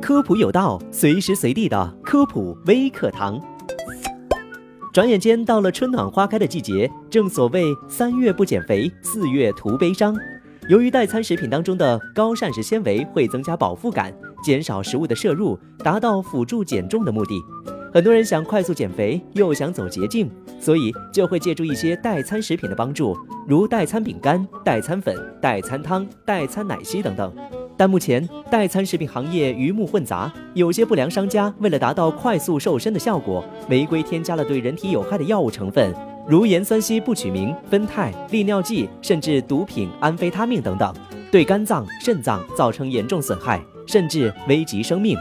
科普有道，随时随地的科普微课堂。转眼间到了春暖花开的季节，正所谓三月不减肥，四月徒悲伤。由于代餐食品当中的高膳食纤维会增加饱腹感，减少食物的摄入，达到辅助减重的目的。很多人想快速减肥，又想走捷径，所以就会借助一些代餐食品的帮助，如代餐饼干、代餐粉、代餐汤、代餐奶昔等等。但目前代餐食品行业鱼目混杂，有些不良商家为了达到快速瘦身的效果，违规添加了对人体有害的药物成分。如盐酸西不取明、酚酞、利尿剂，甚至毒品安非他命等等，对肝脏、肾脏造成严重损害，甚至危及生命。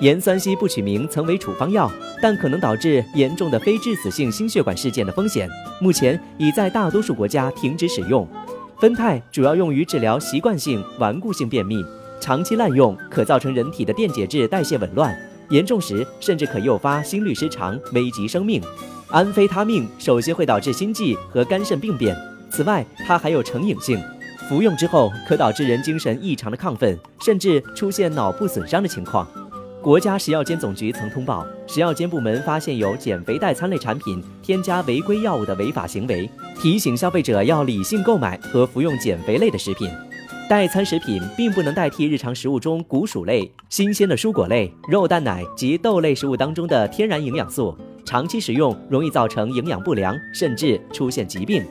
盐酸西不取明曾为处方药，但可能导致严重的非致死性心血管事件的风险，目前已在大多数国家停止使用。酚酞主要用于治疗习惯性顽固性便秘，长期滥用可造成人体的电解质代谢紊乱，严重时甚至可诱发心律失常，危及生命。安非他命首先会导致心悸和肝肾病变，此外它还有成瘾性，服用之后可导致人精神异常的亢奋，甚至出现脑部损伤的情况。国家食药监总局曾通报，食药监部门发现有减肥代餐类产品添加违规药物的违法行为，提醒消费者要理性购买和服用减肥类的食品。代餐食品并不能代替日常食物中谷薯类、新鲜的蔬果类、肉蛋奶及豆类食物当中的天然营养素。长期食用容易造成营养不良，甚至出现疾病。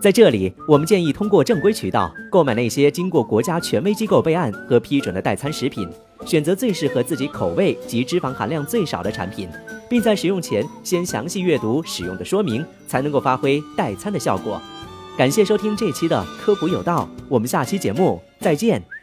在这里，我们建议通过正规渠道购买那些经过国家权威机构备案和批准的代餐食品，选择最适合自己口味及脂肪含量最少的产品，并在使用前先详细阅读使用的说明，才能够发挥代餐的效果。感谢收听这期的科普有道，我们下期节目再见。